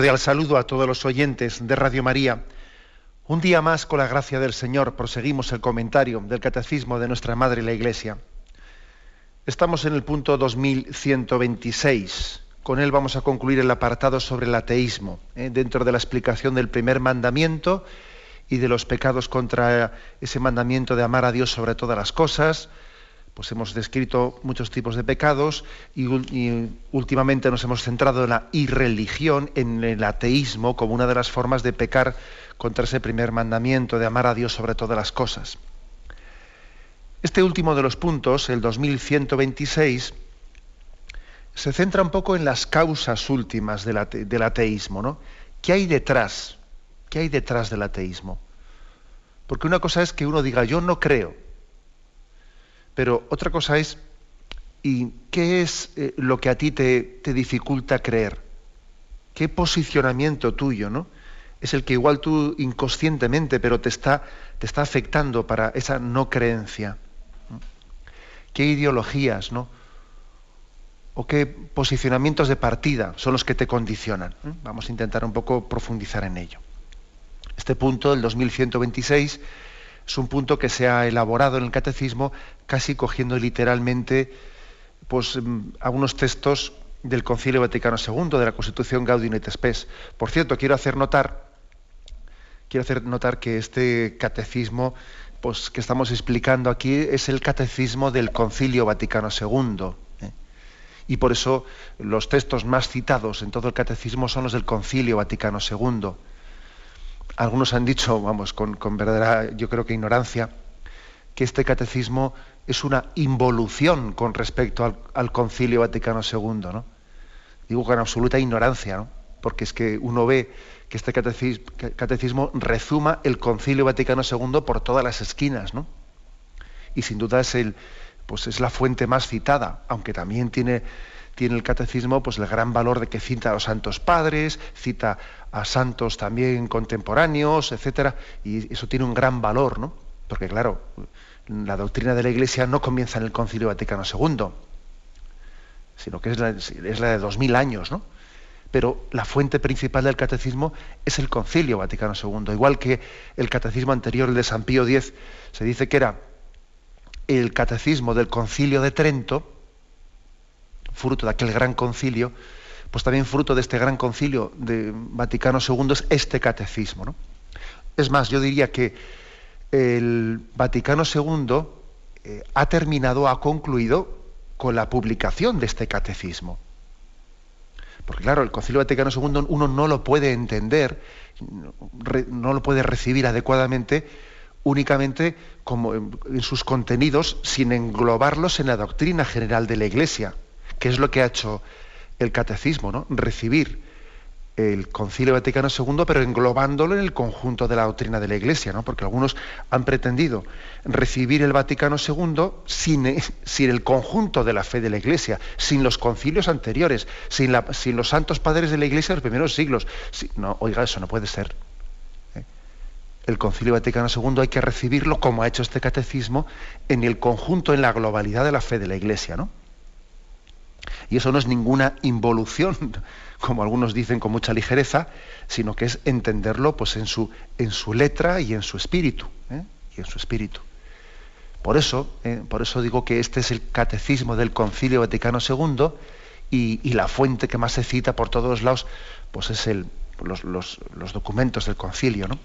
Cordial saludo a todos los oyentes de Radio María. Un día más, con la gracia del Señor, proseguimos el comentario del Catecismo de nuestra Madre la Iglesia. Estamos en el punto 2126. Con él vamos a concluir el apartado sobre el ateísmo, ¿eh? dentro de la explicación del primer mandamiento y de los pecados contra ese mandamiento de amar a Dios sobre todas las cosas, pues hemos descrito muchos tipos de pecados y, últimamente nos hemos centrado en la irreligión, en el ateísmo, como una de las formas de pecar contra ese primer mandamiento de amar a Dios sobre todas las cosas. Este último de los puntos, el 2126, se centra un poco en las causas últimas del, del ateísmo, ¿no? ¿Qué hay detrás? ¿Qué hay detrás del ateísmo? Porque una cosa es que uno diga, yo no creo, pero otra cosa es, ¿y qué es eh, lo que a ti te, dificulta creer? ¿Qué posicionamiento tuyo, no? Es el que igual tú inconscientemente, pero te está, te está afectando para esa no creencia. ¿Qué ideologías, no? ¿O qué posicionamientos de partida son los que te condicionan? Vamos a intentar un poco profundizar en ello. Este punto, el 2126, es un punto que se ha elaborado en el catecismo casi cogiendo literalmente pues, mm, algunos textos del Concilio Vaticano II, de la Constitución Gaudium et Spes. Por cierto, quiero hacer notar, quiero hacer notar que este catecismo pues, que estamos explicando aquí es el catecismo del Concilio Vaticano II. ¿eh? Y por eso los textos más citados en todo el catecismo son los del Concilio Vaticano II algunos han dicho, vamos, con, verdadera, yo creo que ignorancia, que este catecismo es una involución con respecto al, Concilio Vaticano II, ¿no? Digo con absoluta ignorancia, ¿no? Porque es que uno ve que este catecismo, catecismo rezuma el Concilio Vaticano II por todas las esquinas, ¿no? Y sin duda es el, pues es la fuente más citada, aunque también tiene tiene el catecismo pues el gran valor de que cita a los santos padres, cita a santos también contemporáneos, etcétera, y eso tiene un gran valor, ¿no? Porque claro, la doctrina de la Iglesia no comienza en el Concilio Vaticano II, sino que es la, es la de dos mil años, ¿no? Pero la fuente principal del catecismo es el Concilio Vaticano II, igual que el catecismo anterior, el de San Pío X, se dice que era el catecismo del Concilio de Trento, fruto de aquel gran concilio, pues también fruto de este gran concilio de Vaticano II es este catecismo. ¿no? Es más, yo diría que el Vaticano II eh, ha terminado, ha concluido con la publicación de este catecismo. Porque claro, el Concilio Vaticano II uno no lo puede entender, no lo puede recibir adecuadamente únicamente como en sus contenidos sin englobarlos en la doctrina general de la Iglesia que es lo que ha hecho el catecismo, ¿no? Recibir el Concilio Vaticano II, pero englobándolo en el conjunto de la doctrina de la Iglesia, ¿no? Porque algunos han pretendido recibir el Vaticano II sin, sin el conjunto de la fe de la Iglesia, sin los concilios anteriores, sin, los santos padres de la Iglesia de los primeros siglos. no, oiga, eso no puede ser. ¿eh? El Concilio Vaticano II hay que recibirlo como ha hecho este catecismo en el conjunto, en la globalidad de la fe de la Iglesia, ¿no? Y eso no es ninguna involución, como algunos dicen con mucha ligereza, sino que es entenderlo pues, en, su, en su letra y en su espíritu. ¿eh? Y en su espíritu. Por eso, ¿eh? por eso digo que este es el catecismo del Concilio Vaticano II y, la fuente que más se cita por todos lados, pues es el, los, los documentos del concilio. ¿no?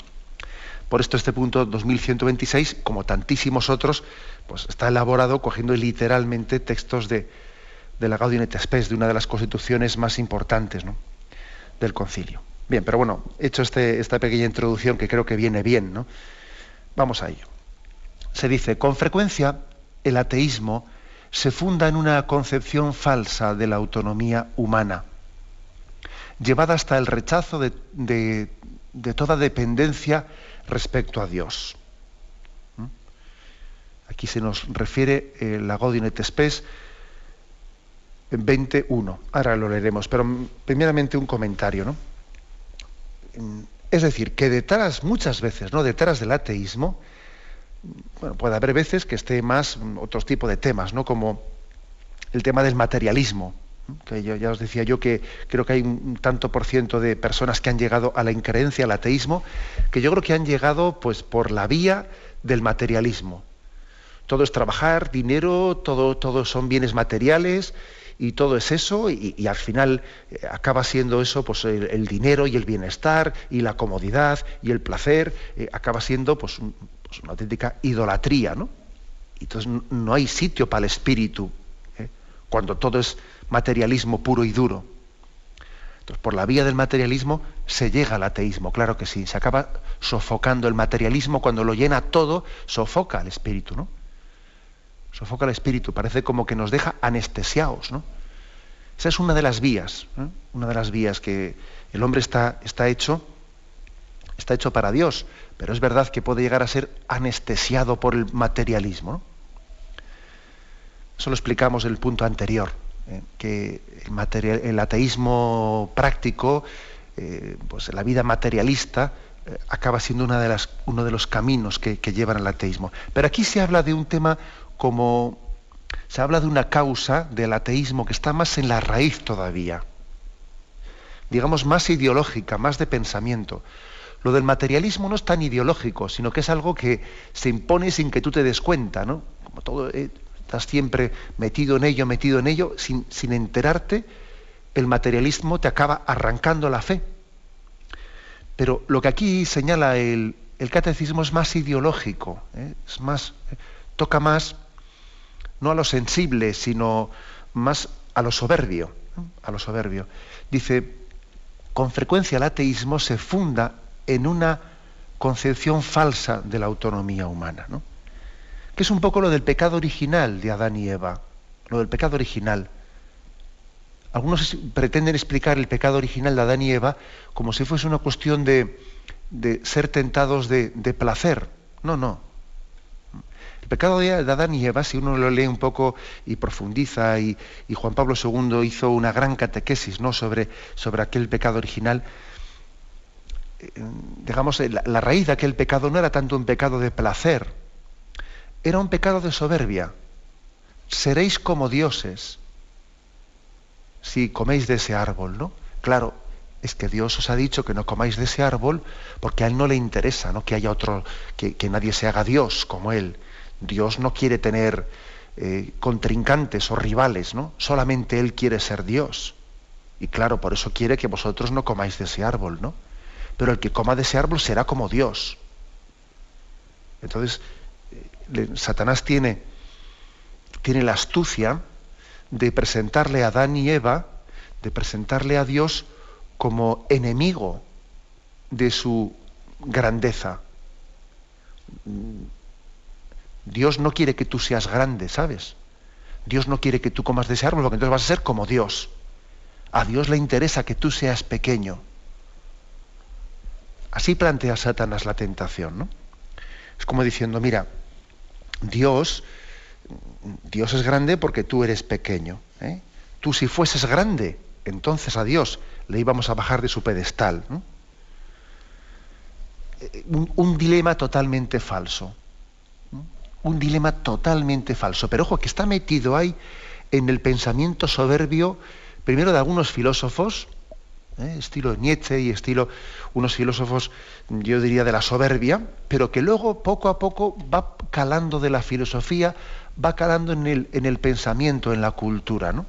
Por esto este punto 2126, como tantísimos otros, pues está elaborado cogiendo literalmente textos de, de la Gaudium et Spes, de una de las constituciones más importantes del concilio. Bien, pero bueno, hecho este, esta pequeña introducción que creo que viene bien, ¿no? Vamos a ello. Se dice, con frecuencia el ateísmo se funda en una concepción falsa de la autonomía humana. llevada hasta el rechazo de, toda dependencia respecto a Dios. ¿Mm? Aquí se nos refiere eh, la Godin et Spes 21. Ahora lo leeremos, pero primeramente un comentario. ¿no? Es decir, que detrás, muchas veces, ¿no? detrás del ateísmo, bueno, puede haber veces que esté más otros tipos de temas, ¿no? como el tema del materialismo, que ya os decía yo que creo que hay un tanto por ciento de personas que han llegado a la increencia, al ateísmo, que yo creo que han llegado pues por la vía del materialismo. Todo es trabajar, dinero, todo, todo son bienes materiales y todo es eso y, al final eh, acaba siendo eso pues el, dinero y el bienestar y la comodidad y el placer eh, acaba siendo pues, pues, una auténtica idolatría, ¿no? Entonces no hay sitio para el espíritu ¿eh? cuando todo es materialismo puro y duro. Entonces, por la vía del materialismo se llega al ateísmo, claro que sí. Se acaba sofocando el materialismo cuando lo llena todo, sofoca al espíritu, ¿no? Sofoca al espíritu, parece como que nos deja anestesiados, ¿no? Esa es una de las vías, ¿eh? una de las vías que el hombre está, está hecho, está hecho para Dios, pero es verdad que puede llegar a ser anestesiado por el materialismo. Eso lo explicamos en el punto anterior. Eh, que el, ateísmo práctico, eh, pues la vida materialista, acaba siendo una de las, uno de los caminos que, llevan al ateísmo. Pero aquí se habla de un tema como, se habla de una causa del ateísmo que está más en la raíz todavía, digamos más ideológica, más de pensamiento. Lo del materialismo no es tan ideológico, sino que es algo que se impone sin que tú te des cuenta, ¿no? Como todo, estás siempre metido en ello, metido en ello, sin, enterarte, el materialismo te acaba arrancando la fe. Pero lo que aquí señala el, catecismo es más ideológico, ¿eh? es más, eh, toca más no a lo sensible, sino más a lo soberbio, a lo soberbio. Dice, con frecuencia el ateísmo se funda en una concepción falsa de la autonomía humana. ¿no? que es un poco lo del pecado original de Adán y Eva, lo del pecado original. Algunos pretenden explicar el pecado original de Adán y Eva como si fuese una cuestión de, ser tentados de, placer. No, no. El pecado de Adán y Eva, si uno lo lee un poco y profundiza, y, Juan Pablo II hizo una gran catequesis ¿no? sobre, sobre aquel pecado original, eh, digamos, la raíz de aquel pecado no era tanto un pecado de placer, era un pecado de soberbia. Seréis como dioses si coméis de ese árbol, ¿no? Claro, es que Dios os ha dicho que no comáis de ese árbol porque a Él no le interesa, ¿no? Que haya otro, que, nadie se haga Dios como Él. Dios no quiere tener eh, contrincantes o rivales, ¿no? Solamente Él quiere ser Dios. Y claro, por eso quiere que vosotros no comáis de ese árbol, ¿no? Pero el que coma de ese árbol será como Dios. Entonces, Satanás tiene, tiene la astucia de presentarle a Adán y Eva, de presentarle a Dios como enemigo de su grandeza. Dios no quiere que tú seas grande, ¿sabes? Dios no quiere que tú comas de ese árbol, porque entonces vas a ser como Dios. A Dios le interesa que tú seas pequeño. Así plantea Satanás la tentación, ¿no? Es como diciendo, mira, Dios, Dios es grande porque tú eres pequeño. ¿eh? Tú si fueses grande, entonces a Dios le íbamos a bajar de su pedestal. Eh, un, dilema totalmente falso. Un dilema totalmente falso. Pero ojo, que está metido ahí en el pensamiento soberbio, primero de algunos filósofos, ¿eh? estilo Nietzsche y estilo unos filósofos, yo diría, de la soberbia, pero que luego poco a poco va calando de la filosofía, va calando en el, en el pensamiento, en la cultura. ¿no?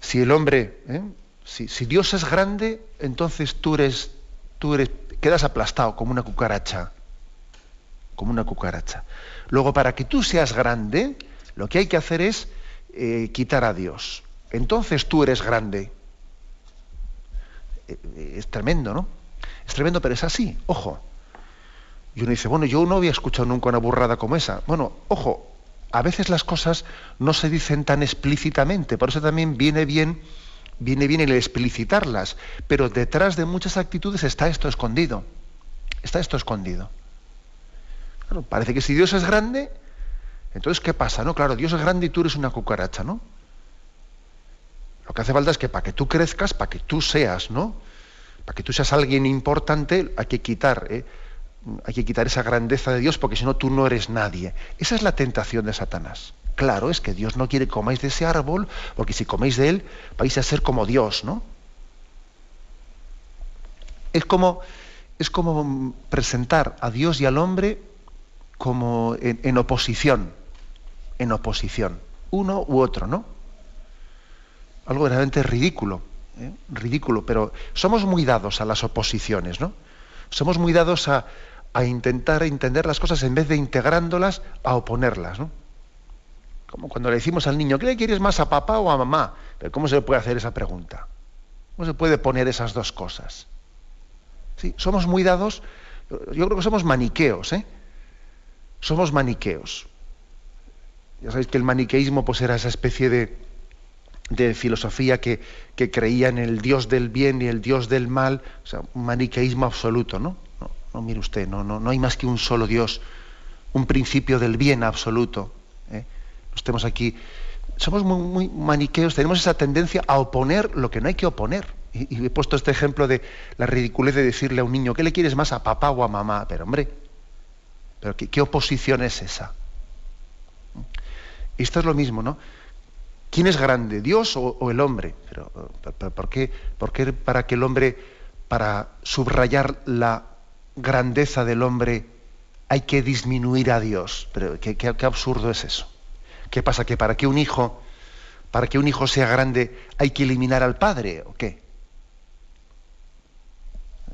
Si el hombre, ¿eh? si, Dios es grande, entonces tú eres, tú eres, quedas aplastado como una cucaracha, como una cucaracha. Luego, para que tú seas grande, lo que hay que hacer es eh, quitar a Dios. Entonces tú eres grande. Eh, es tremendo, ¿no? Es tremendo, pero es así, ojo. Y uno dice, bueno, yo no había escuchado nunca una burrada como esa. Bueno, ojo, a veces las cosas no se dicen tan explícitamente, por eso también viene bien viene bien el explicitarlas, pero detrás de muchas actitudes está esto escondido. Está esto escondido. Parece que si Dios es grande, entonces ¿qué pasa? No, claro, Dios es grande y tú eres una cucaracha, ¿no? Lo que hace falta es que para que tú crezcas, para que tú seas, ¿no? Para que tú seas alguien importante, hay que quitar, ¿eh? hay que quitar esa grandeza de Dios, porque si no tú no eres nadie. Esa es la tentación de Satanás. Claro, es que Dios no quiere que comáis de ese árbol, porque si coméis de él vais a ser como Dios, ¿no? Es como, es como presentar a Dios y al hombre como en, oposición, en oposición, uno u otro, ¿no? Algo verdaderamente ridículo, ¿eh? ridículo, pero somos muy dados a las oposiciones, ¿no? Somos muy dados a, a intentar entender las cosas en vez de integrándolas, a oponerlas, ¿no? Como cuando le decimos al niño, ¿qué le quieres más a papá o a mamá? Pero ¿cómo se puede hacer esa pregunta? ¿Cómo se puede poner esas dos cosas? Sí, somos muy dados, yo creo que somos maniqueos, ¿eh? Somos maniqueos. Ya sabéis que el maniqueísmo pues era esa especie de, de filosofía que, que, creía en el Dios del bien y el Dios del mal, o sea, un maniqueísmo absoluto, ¿no? No, no mire usted, no, no, no hay más que un solo Dios, un principio del bien absoluto. ¿eh? estemos aquí. Somos muy, maniqueos, tenemos esa tendencia a oponer lo que no hay que oponer. Y, he puesto este ejemplo de la ridiculez de decirle a un niño, ¿qué le quieres más a papá o a mamá? Pero hombre, ¿pero qué, oposición es esa? esto es lo mismo, ¿no? ¿Quién es grande, Dios o, el hombre? Pero, ¿por, qué, ¿por, qué, para que el hombre, para subrayar la grandeza del hombre, hay que disminuir a Dios? Pero qué, qué absurdo es eso. ¿Qué pasa? ¿Que para que un hijo, para que un hijo sea grande, hay que eliminar al padre o qué?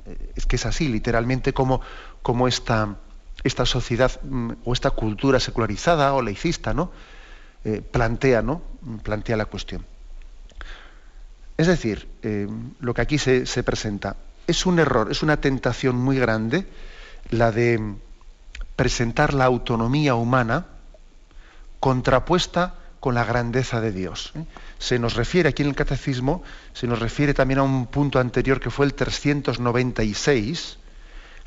Eh, es que es así, literalmente, como, como esta, esta sociedad mm, o esta cultura secularizada o laicista, ¿no? Eh, plantea, ¿no? Plantea la cuestión. Es decir, eh, lo que aquí se, se, presenta es un error, es una tentación muy grande la de presentar la autonomía humana contrapuesta con la grandeza de Dios. ¿eh? Se nos refiere aquí en el catecismo, se nos refiere también a un punto anterior que fue el 396,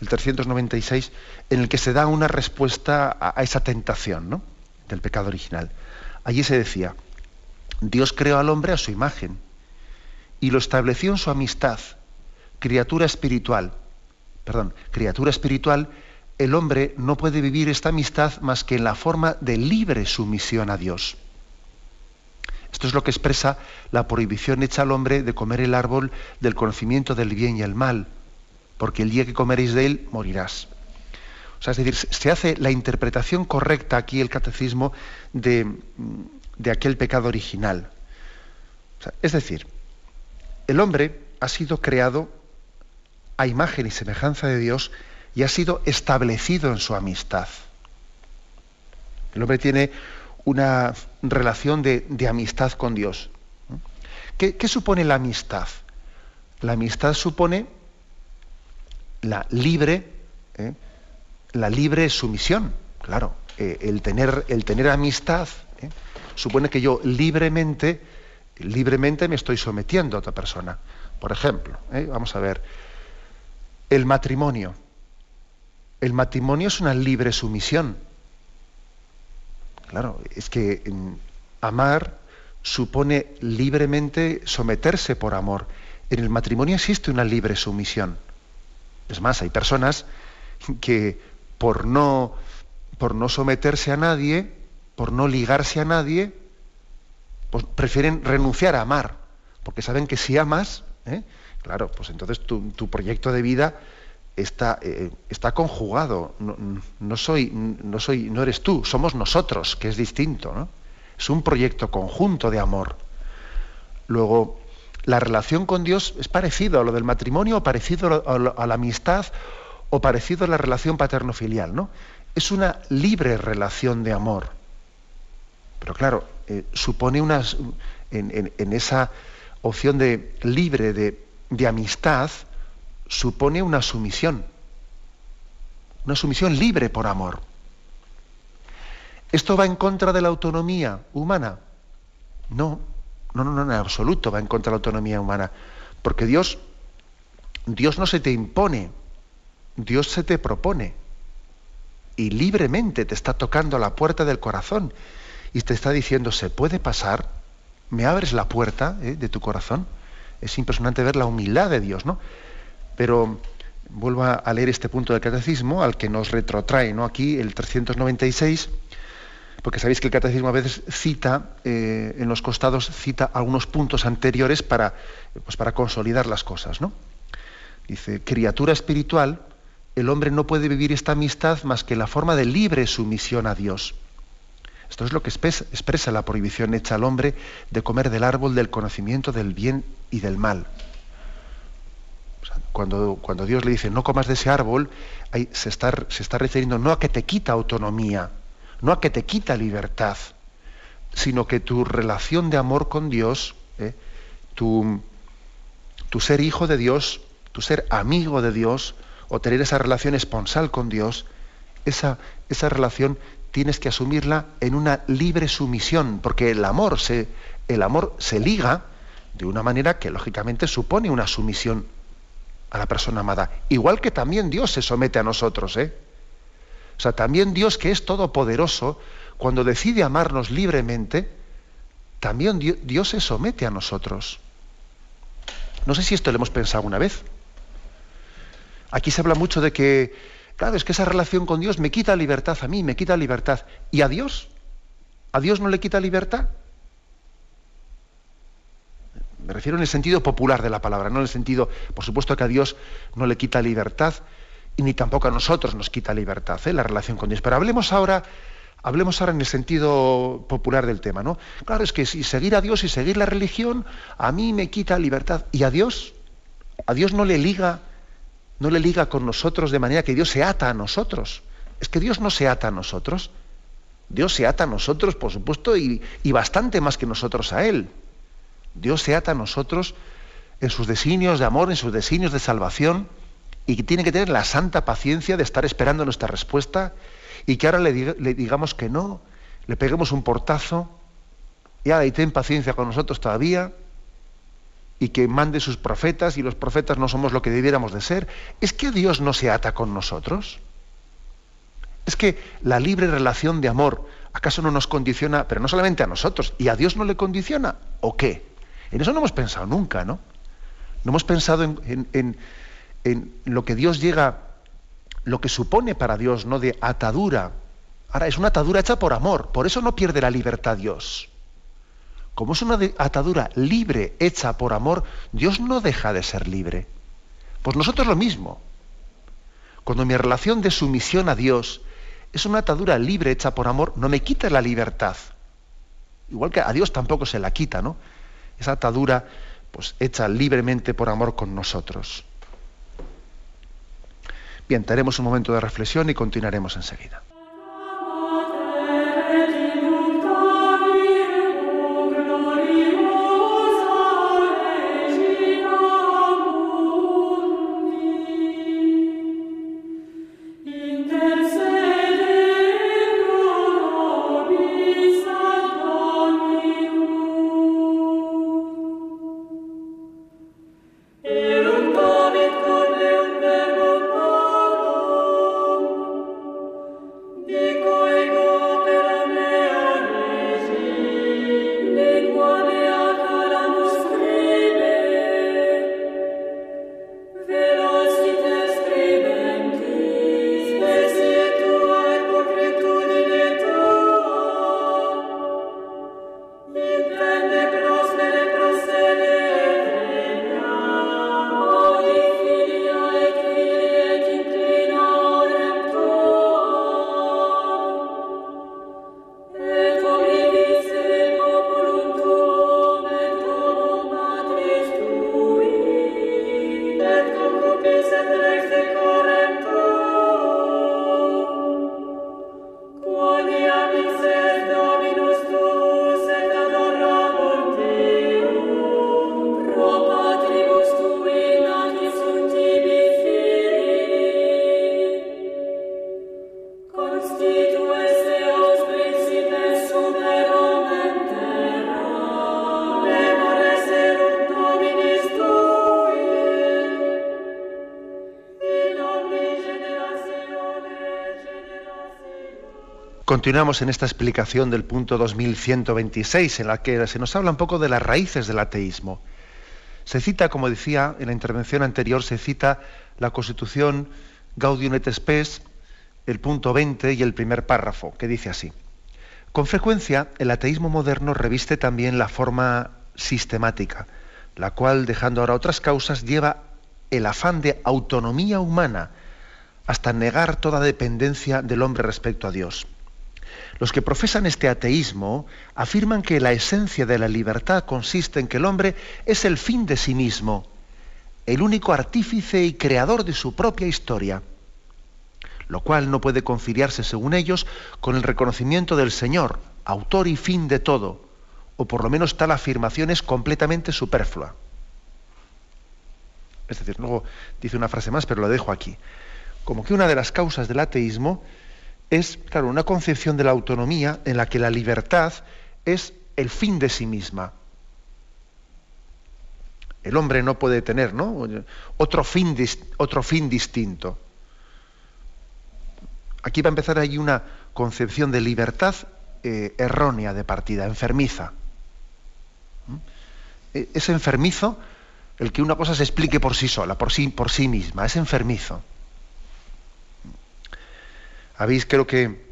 el 396, en el que se da una respuesta a, esa tentación del pecado original. Allí se decía, Dios creó al hombre a su imagen y lo estableció en su amistad, criatura espiritual, perdón, criatura espiritual el hombre no puede vivir esta amistad más que en la forma de libre sumisión a Dios. Esto es lo que expresa la prohibición hecha al hombre de comer el árbol del conocimiento del bien y el mal, porque el día que comeréis de él morirás. O sea, es decir, se hace la interpretación correcta aquí el catecismo de, aquel pecado original. es decir, el hombre ha sido creado a imagen y semejanza de Dios y ha sido establecido en su amistad. El hombre tiene una relación de, amistad con Dios. ¿Qué, supone la amistad? La amistad supone la libre, ¿eh? la libre sumisión. Claro, eh, el, tener, el tener amistad ¿eh? supone que yo libremente, libremente me estoy sometiendo a otra persona. Por ejemplo, vamos a ver, el matrimonio el matrimonio es una libre sumisión. Claro, es que amar supone libremente someterse por amor. En el matrimonio existe una libre sumisión. Es más, hay personas que por no, por no someterse a nadie, por no ligarse a nadie, pues prefieren renunciar a amar, porque saben que si amas, ¿eh? claro, pues entonces tu proyecto de vida está, eh, está conjugado. No, soy, no, soy, no eres tú, somos nosotros, que es distinto. ¿no? Es un proyecto conjunto de amor. Luego, la relación con Dios es parecido a lo del matrimonio, o parecido a, la amistad, o parecido a la relación paterno-filial. ¿no? Es una libre relación de amor. Pero claro, eh, supone unas, en, esa opción de libre de, de amistad, supone una sumisión, una sumisión libre por amor. ¿Esto va en contra de la autonomía humana? No, No, no, no, en absoluto va en contra de la autonomía humana. Porque Dios, Dios no se te impone, Dios se te propone. Y libremente te está tocando la puerta del corazón y te está diciendo, ¿se puede pasar? ¿Me abres la puerta eh, de tu corazón? Es impresionante ver la humildad de Dios, ¿no? Pero vuelvo a leer este punto del catecismo al que nos retrotrae, ¿no? Aquí el 396 porque sabéis que el catecismo a veces cita, eh, en los costados, cita algunos puntos anteriores para, pues para consolidar las cosas. ¿no? Dice, criatura espiritual, el hombre no puede vivir esta amistad más que la forma de libre sumisión a Dios. Esto es lo que expresa la prohibición hecha al hombre de comer del árbol del conocimiento del bien y del mal. cuando, cuando, Dios le dice no comas de ese árbol, se, está, se está refiriendo no a que te quita autonomía, no a que te quita libertad, sino que tu relación de amor con Dios, ¿eh? tu, ser hijo de Dios, tu ser amigo de Dios, o tener esa relación esponsal con Dios, esa, esa relación tienes que asumirla en una libre sumisión, porque el amor se, el amor se liga de una manera que lógicamente supone una sumisión a la persona amada. Igual que también Dios se somete a nosotros, ¿eh? O sea, también Dios que es todopoderoso, cuando decide amarnos libremente, también Dios se somete a nosotros. No sé si esto lo hemos pensado una vez. Aquí se habla mucho de que, claro, es que esa relación con Dios me quita libertad a mí, me quita libertad. ¿Y a Dios? ¿A Dios no le quita libertad? Me refiero en el sentido popular de la palabra, no en el sentido, por supuesto que a Dios no le quita libertad, ni tampoco a nosotros nos quita libertad ¿eh? la relación con Dios. Pero hablemos ahora, hablemos ahora en el sentido popular del tema, ¿no? Claro, es que si seguir a Dios y seguir la religión, a mí me quita libertad. ¿Y a Dios? A Dios no le liga, no le liga con nosotros de manera que Dios se ata a nosotros. Es que Dios no se ata a nosotros. Dios se ata a nosotros, por supuesto, y, y bastante más que nosotros a Él. Dios se ata a nosotros en sus designios de amor, en sus designios de salvación y que tiene que tener la santa paciencia de estar esperando nuestra respuesta y que ahora le, digamos que no, le peguemos un portazo y ahora y ten paciencia con nosotros todavía y que mande sus profetas y los profetas no somos lo que debiéramos de ser. ¿Es que Dios no se ata con nosotros? Es que la libre relación de amor, ¿acaso no nos condiciona, pero no solamente a nosotros, y a Dios no le condiciona? ¿O qué? En eso no hemos pensado nunca, ¿no? No hemos pensado en en lo que Dios llega, lo que supone para Dios, ¿no? De atadura. Ahora, es una atadura hecha por amor, por eso no pierde la libertad Dios. Como es una atadura libre, hecha por amor, Dios no deja de ser libre. Pues nosotros lo mismo. Cuando mi relación de sumisión a Dios es una atadura libre hecha por amor, no me quita la libertad. Igual que a Dios tampoco se la quita, ¿no? Esa atadura, pues hecha libremente por amor con nosotros. Bien, tenemos un momento de reflexión y continuaremos enseguida. Continuamos en esta explicación del punto 2126, en la que se nos habla un poco de las raíces del ateísmo. Se cita, como decía en la intervención anterior, se cita la Constitución Gaudium et Spes, el punto 20 y el primer párrafo, que dice así. Con frecuencia, el ateísmo moderno reviste también la forma sistemática, la cual, dejando ahora otras causas, lleva el afán de autonomía humana hasta negar toda dependencia del hombre respecto a Dios. Los que profesan este ateísmo afirman que la esencia de la libertad consiste en que el hombre es el fin de sí mismo, el único artífice y creador de su propia historia, lo cual no puede conciliarse, según ellos, con el reconocimiento del Señor, autor y fin de todo, o por lo menos tal afirmación es completamente superflua. Es decir, luego dice una frase más, pero lo dejo aquí. Como que una de las causas del ateísmo es, claro, una concepción de la autonomía en la que la libertad es el fin de sí misma. El hombre no puede tener ¿no? Otro, fin, otro fin distinto. Aquí va a empezar ahí una concepción de libertad eh, errónea de partida, enfermiza. ¿Mm? E, es enfermizo el que una cosa se explique por sí sola, por sí, por sí misma, es enfermizo. Habéis, creo que,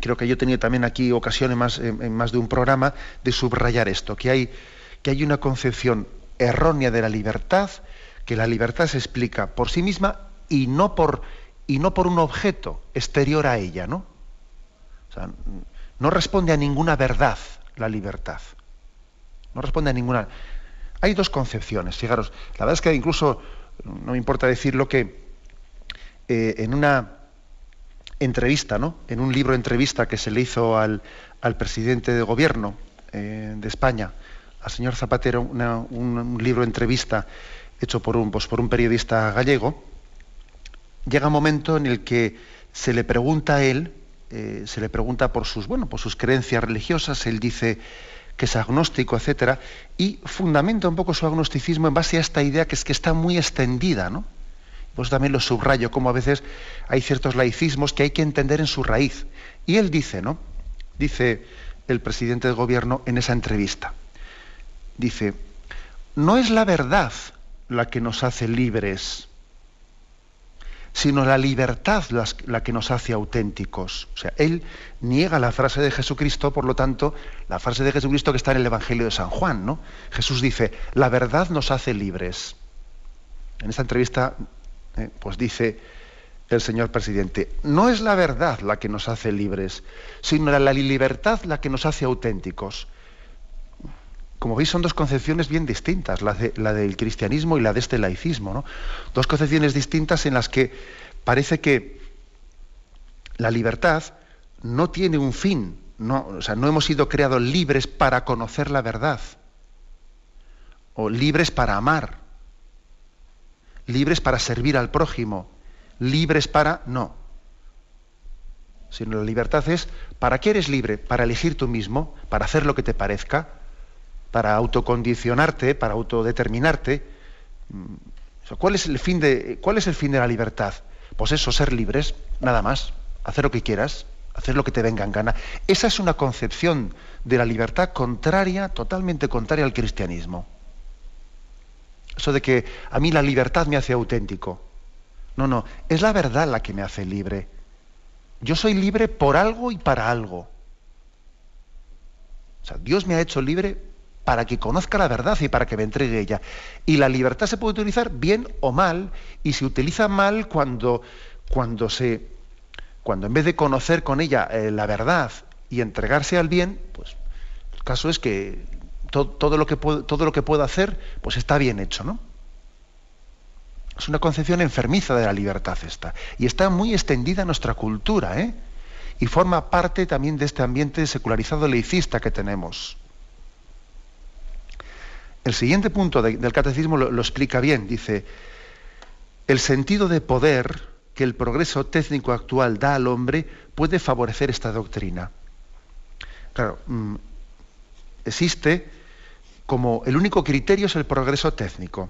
creo que yo he tenido también aquí ocasiones más, en, más de un programa de subrayar esto, que hay, que hay una concepción errónea de la libertad, que la libertad se explica por sí misma y no por, y no por un objeto exterior a ella, ¿no? No responde a ninguna verdad la libertad. No responde a ninguna. Hay dos concepciones, fijaros. La verdad es que incluso, no me importa decirlo, que eh, en una entrevista, ¿no? En un libro entrevista que se le hizo al, presidente de gobierno eh, de España, al señor Zapatero, un, libro entrevista hecho por un, pues, por un periodista gallego, llega un momento en el que se le pregunta a él, eh, se le pregunta por sus, bueno, por sus creencias religiosas, él dice que es agnóstico, etcétera, y fundamenta un poco su agnosticismo en base a esta idea que es que está muy extendida, ¿no? Pues también lo subrayo, como a veces hay ciertos laicismos que hay que entender en su raíz. Y él dice, ¿no? Dice el presidente del gobierno en esa entrevista. Dice, no es la verdad la que nos hace libres, sino la libertad la que nos hace auténticos. O sea, él niega la frase de Jesucristo, por lo tanto, la frase de Jesucristo que está en el Evangelio de San Juan, ¿no? Jesús dice, la verdad nos hace libres. En esta entrevista eh, pues dice el señor presidente, no es la verdad la que nos hace libres, sino la, libertad la que nos hace auténticos. Como veis, son dos concepciones bien distintas, la, del cristianismo y la de este laicismo. ¿no? Dos concepciones distintas en las que parece que la libertad no tiene un fin, no, o sea, no hemos sido creados libres para conocer la verdad, o libres para amar libres para servir al prójimo, libres para... No. Sino la libertad es, ¿para qué eres libre? Para elegir tú mismo, para hacer lo que te parezca, para autocondicionarte, para autodeterminarte. Mm, ¿Cuál es el fin de, cuál es el fin de la libertad? Pues eso, ser libres, nada más, hacer lo que quieras, hacer lo que te venga en gana. Esa es una concepción de la libertad contraria, totalmente contraria al cristianismo. Eso de que a mí la libertad me hace auténtico. No, no, es la verdad la que me hace libre. Yo soy libre por algo y para algo. O sea, Dios me ha hecho libre para que conozca la verdad y para que me entregue ella. Y la libertad se puede utilizar bien o mal, y se utiliza mal cuando, cuando se, cuando en vez de conocer con ella eh, la verdad y entregarse al bien, pues el caso es que todo, lo que puedo, todo lo que hacer, pues está bien hecho, ¿no? Es una concepción enfermiza de la libertad esta. Y está muy extendida en nuestra cultura, ¿eh? Y forma parte también de este ambiente secularizado laicista que tenemos. El siguiente punto del catecismo lo, lo explica bien. Dice, el sentido de poder que el progreso técnico actual da al hombre puede favorecer esta doctrina. Claro, mm, existe como el único criterio es el progreso técnico.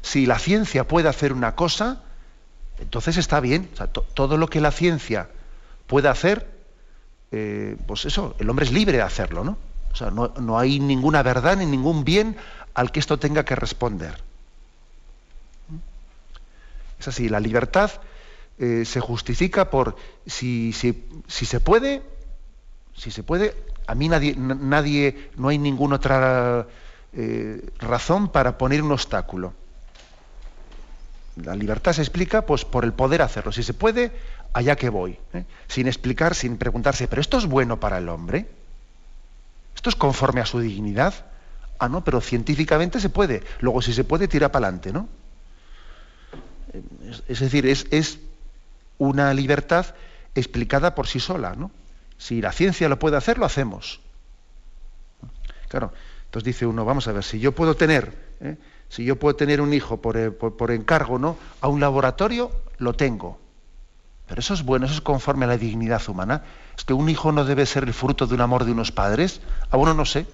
Si la ciencia puede hacer una cosa, entonces está bien. todo lo que la ciencia puede hacer, eh, pues eso, el hombre es libre de hacerlo, ¿no? O sea, no, hay ninguna verdad ni ningún bien al que esto tenga que responder. Es así, la libertad eh, se justifica por si, si, si, se puede, si se puede, a mí nadie, nadie no hay ninguna otra eh, razón para poner un obstáculo. La libertad se explica pues, por el poder hacerlo. Si se puede, allá que voy. ¿eh? Sin explicar, sin preguntarse, ¿pero esto es bueno para el hombre? ¿Esto es conforme a su dignidad? Ah, no, pero científicamente se puede. Luego, si se puede, tira para adelante, ¿no? Es, decir, es, es, una libertad explicada por sí sola, ¿no? Si la ciencia lo puede hacer, lo hacemos. Claro, entonces dice uno, vamos a ver, si yo puedo tener, ¿eh? si yo puedo tener un hijo eh, por, encargo, ¿no? A un laboratorio, lo tengo. Pero eso es bueno, eso es conforme a la dignidad humana. Es que un hijo no debe ser el fruto de un amor de unos padres. A uno no sé.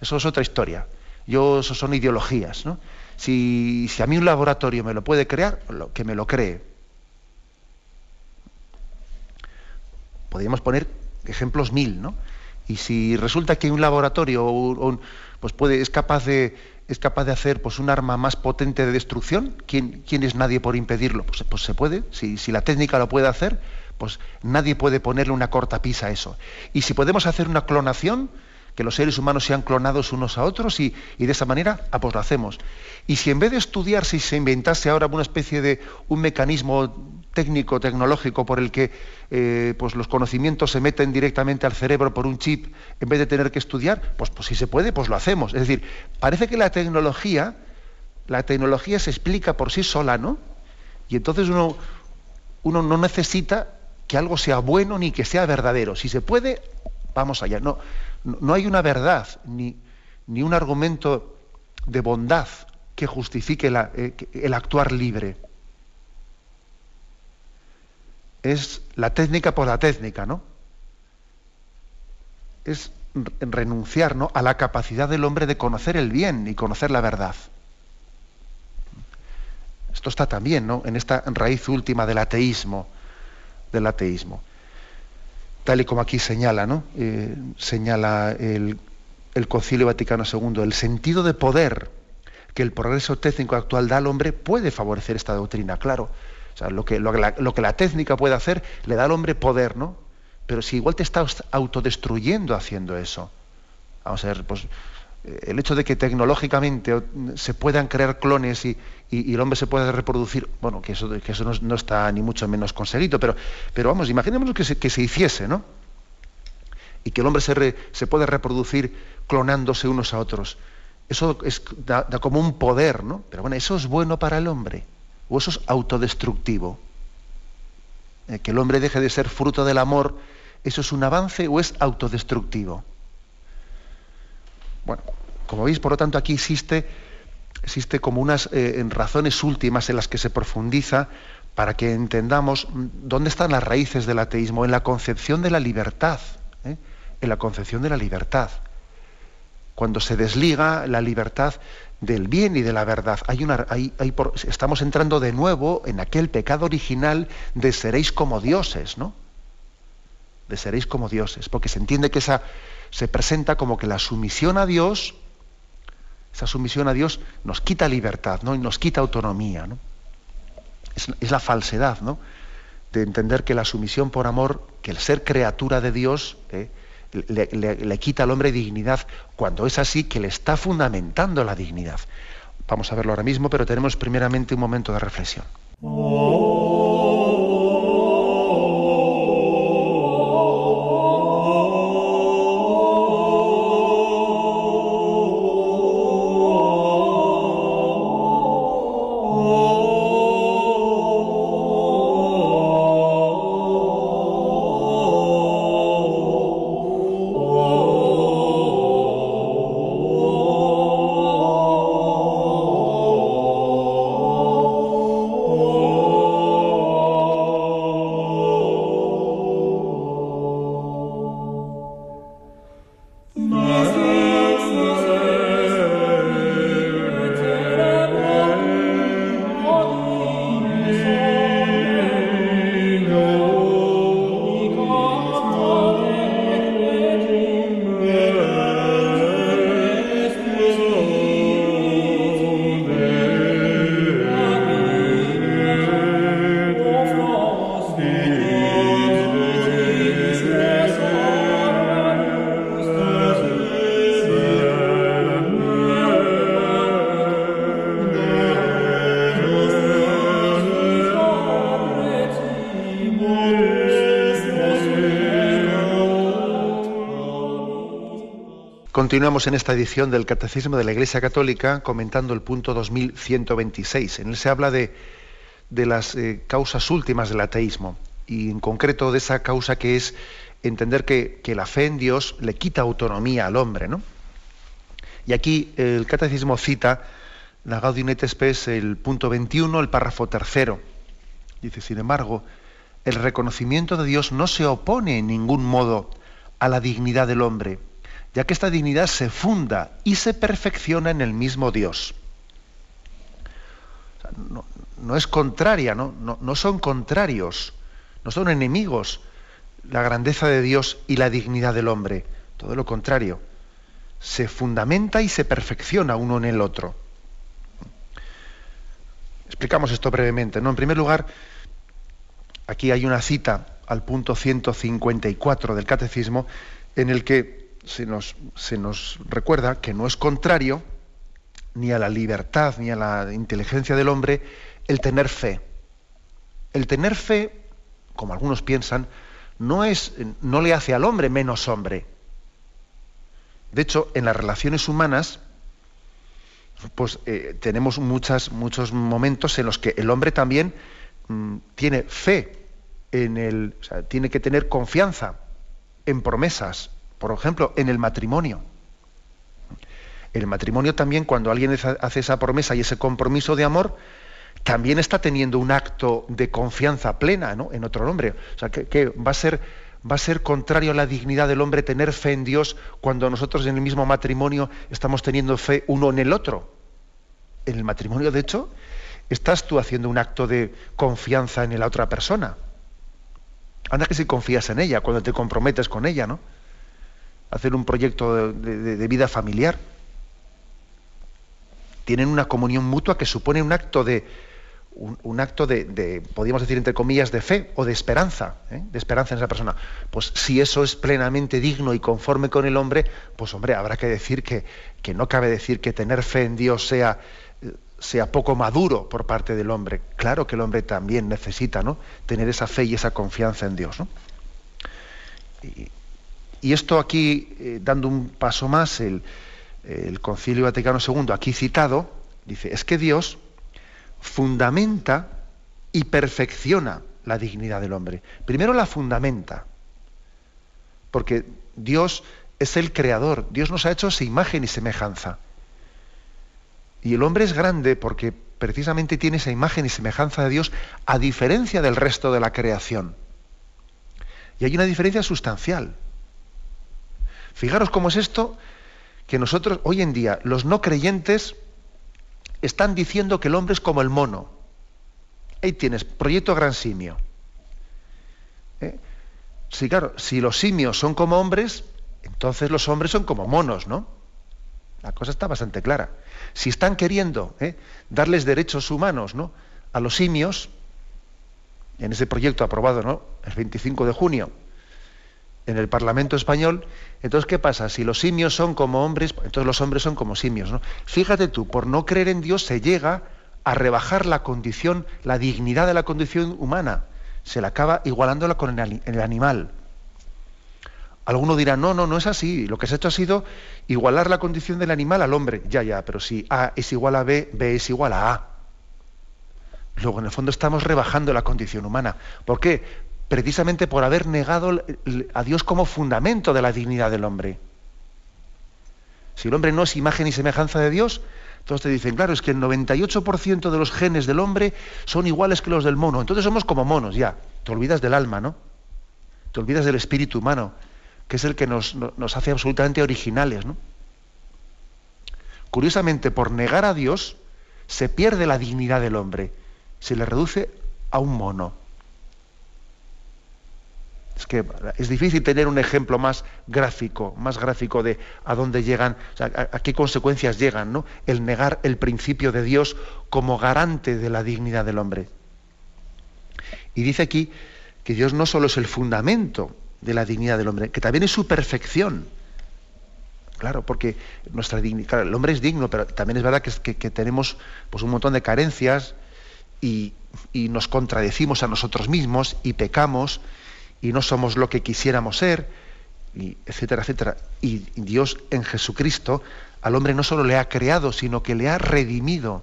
Eso es otra historia. Yo, eso son ideologías, ¿no? Si, si a mí un laboratorio me lo puede crear, que me lo cree. Podríamos poner ejemplos mil, ¿no? Y si resulta que un laboratorio pues puede, es capaz de, es capaz de hacer pues, un arma más potente de destrucción, ¿quién, quién es nadie por impedirlo? Pues, pues se puede, si, si, la técnica lo puede hacer, pues nadie puede ponerle una corta pisa a eso. Y si podemos hacer una clonación, que los seres humanos sean clonados unos a otros y, de esa manera, ah, pues lo hacemos. Y si en vez de estudiar, si se inventase ahora una especie de un mecanismo técnico, tecnológico, por el que eh, pues los conocimientos se meten directamente al cerebro por un chip, en vez de tener que estudiar, pues, pues si se puede, pues lo hacemos. Es decir, parece que la tecnología, la tecnología se explica por sí sola, ¿no? Y entonces uno, uno no necesita que algo sea bueno ni que sea verdadero. Si se puede, vamos allá. No, no hay una verdad ni, ni un argumento de bondad que justifique eh, el actuar libre. Es la técnica por la técnica, ¿no? Es renunciar ¿no? a la capacidad del hombre de conocer el bien y conocer la verdad. Esto está también ¿no? en esta raíz última del ateísmo, del ateísmo tal y como aquí señala, ¿no? Eh, señala el, Concilio Vaticano II, el sentido de poder que el progreso técnico actual da al hombre puede favorecer esta doctrina, claro. O sea, lo que, lo, la, que la técnica puede hacer le da al hombre poder, ¿no? Pero si igual te estás autodestruyendo haciendo eso. Vamos a ver, pues el hecho de que tecnológicamente se puedan crear clones y, el hombre se pueda reproducir, bueno, que eso, que eso no, está ni mucho menos conseguido, pero, pero vamos, imaginémonos que se, que se hiciese, ¿no? Y que el hombre se, se puede reproducir clonándose unos a otros. Eso es, da, como un poder, ¿no? Pero bueno, eso es bueno para el hombre, o eso es autodestructivo. Eh, que el hombre deje de ser fruto del amor, ¿eso es un avance o es autodestructivo? Bueno, como veis, por lo tanto, aquí existe, existe como unas eh, razones últimas en las que se profundiza para que entendamos dónde están las raíces del ateísmo, en la concepción de la libertad, ¿eh? en la concepción de la libertad. Cuando se desliga la libertad del bien y de la verdad. Hay estamos entrando de nuevo en aquel pecado original de seréis como dioses, ¿no? De seréis como dioses, porque se entiende que esa, se presenta como que la sumisión a Dios, esa sumisión a Dios nos quita libertad, ¿no? Y nos quita autonomía, ¿no? Es, la falsedad, ¿no? De entender que la sumisión por amor, que el ser criatura de Dios, ¿eh? Le, quita al hombre dignidad, cuando es así que le está fundamentando la dignidad. Vamos a verlo ahora mismo, pero tenemos primeramente un momento de reflexión. Continuamos en esta edición del Catecismo de la Iglesia Católica comentando el punto 2126. En él se habla de, las eh, causas últimas del ateísmo y en concreto de esa causa que es entender que, la fe en Dios le quita autonomía al hombre. ¿no? Y aquí el Catecismo cita la Gaudium et Spes, el punto 21, el párrafo tercero. Dice, sin embargo, el reconocimiento de Dios no se opone en ningún modo a la dignidad del hombre ya que esta dignidad se funda y se perfecciona en el mismo Dios. no, es contraria, ¿no? No, son contrarios, no son enemigos la grandeza de Dios y la dignidad del hombre, todo lo contrario, se fundamenta y se perfecciona uno en el otro. Explicamos esto brevemente. ¿no? En primer lugar, aquí hay una cita al punto 154 del Catecismo en el que se nos, recuerda que no es contrario ni a la libertad ni a la inteligencia del hombre el tener fe. El tener fe, como algunos piensan, no, es, no le hace al hombre menos hombre. De hecho, en las relaciones humanas, pues eh, tenemos muchos momentos en los que el hombre también mm, tiene fe en el, tiene que tener confianza en promesas, por ejemplo, en el matrimonio. El matrimonio también, cuando alguien hace esa promesa y ese compromiso de amor, también está teniendo un acto de confianza plena en otro hombre. O sea, que, va, a ser, va a ser contrario a la dignidad del hombre tener fe en Dios cuando nosotros en el mismo matrimonio estamos teniendo fe uno en el otro. En el matrimonio, de hecho, estás tú haciendo un acto de confianza en la otra persona. Anda que si confías en ella, cuando te comprometes con ella, ¿no? Hacer un proyecto de, vida familiar. Tienen una comunión mutua que supone un acto de, un, acto de, podríamos decir entre comillas, de fe o de esperanza, ¿eh? de esperanza en esa persona. Pues si eso es plenamente digno y conforme con el hombre, pues hombre, habrá que decir que, que no cabe decir que tener fe en Dios sea, sea poco maduro por parte del hombre. Claro que el hombre también necesita ¿no? tener esa fe y esa confianza en Dios. ¿no? Y esto aquí, eh, dando un paso más, el, Concilio Vaticano II, aquí citado, dice, es que Dios fundamenta y perfecciona la dignidad del hombre. Primero la fundamenta, porque Dios es el creador, Dios nos ha hecho esa imagen y semejanza. Y el hombre es grande porque precisamente tiene esa imagen y semejanza de Dios a diferencia del resto de la creación. Y hay una diferencia sustancial. Fijaros cómo es esto, que nosotros hoy en día, los no creyentes, están diciendo que el hombre es como el mono. Ahí tienes, proyecto gran simio. ¿Eh? Sí, claro, si los simios son como hombres, entonces los hombres son como monos, ¿no? La cosa está bastante clara. Si están queriendo ¿eh? darles derechos humanos ¿no? a los simios, en ese proyecto aprobado ¿no? el 25 de junio, en el Parlamento español, entonces ¿qué pasa? Si los simios son como hombres, entonces los hombres son como simios. Fíjate tú, por no creer en Dios se llega a rebajar la condición, la dignidad de la condición humana, se la acaba igualándola con el, animal. Alguno dirá, no, no, no es así, lo que se ha hecho ha sido igualar la condición del animal al hombre, ya, ya, pero si A es igual a B, B es igual a A. Luego, en el fondo, estamos rebajando la condición humana. ¿Por qué? Precisamente por haber negado a Dios como fundamento de la dignidad del hombre. Si el hombre no es imagen y semejanza de Dios, entonces te dicen, claro, es que el 98% de los genes del hombre son iguales que los del mono. Entonces somos como monos, ya. Te olvidas del alma, ¿no? Te olvidas del espíritu humano, que es el que nos, nos hace absolutamente originales, ¿no? Curiosamente, por negar a Dios, se pierde la dignidad del hombre. Se le reduce a un mono. Es difícil tener un ejemplo más gráfico, más gráfico de a dónde llegan, a, qué consecuencias llegan, ¿no? El negar el principio de Dios como garante de la dignidad del hombre. Y dice aquí que Dios no solo es el fundamento de la dignidad del hombre, que también es su perfección. Claro, porque nuestra dignidad, el hombre es digno, pero también es verdad que, tenemos pues, un montón de carencias y nos contradecimos a nosotros mismos y pecamos y no somos lo que quisiéramos ser y etcétera, etcétera. Y Dios en Jesucristo al hombre no solo le ha creado, sino que le ha redimido.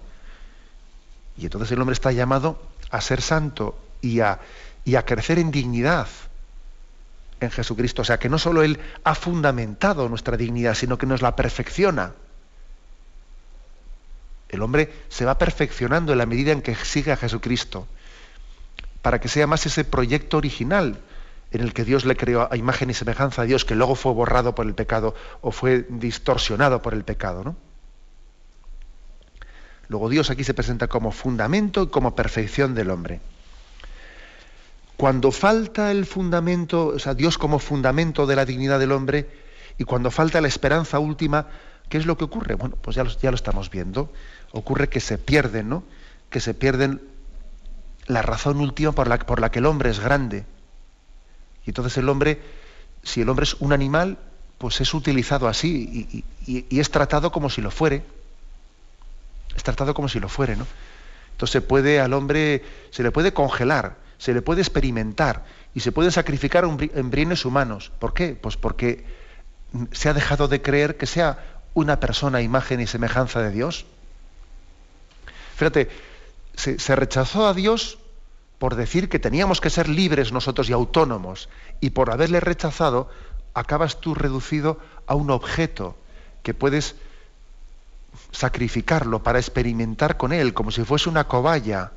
Y entonces el hombre está llamado a ser santo y a, y a crecer en dignidad en Jesucristo. O sea, que no solo Él ha fundamentado nuestra dignidad, sino que nos la perfecciona. El hombre se va perfeccionando en la medida en que sigue a Jesucristo, para que sea más ese proyecto original en el que Dios le creó a imagen y semejanza a Dios, que luego fue borrado por el pecado o fue distorsionado por el pecado. ¿no? Luego Dios aquí se presenta como fundamento y como perfección del hombre. Cuando falta el fundamento, o sea, Dios como fundamento de la dignidad del hombre, y cuando falta la esperanza última, ¿qué es lo que ocurre? Bueno, pues ya lo, estamos viendo. Ocurre que se pierden, ¿no? Que se pierden la razón última por la que el hombre es grande y entonces el hombre, si el hombre es un animal, pues es utilizado así y, es tratado como si lo fuere. Es tratado como si lo fuere, ¿no? Entonces puede al hombre, se le puede congelar, se le puede experimentar y se pueden sacrificar embriones humanos. ¿Por qué? Pues porque se ha dejado de creer que sea una persona, imagen y semejanza de Dios. Fíjate, se rechazó a Dios por decir que teníamos que ser libres nosotros y autónomos, y por haberle rechazado, acabas tú reducido a un objeto que puedes sacrificarlo para experimentar con él, como si fuese una cobaya,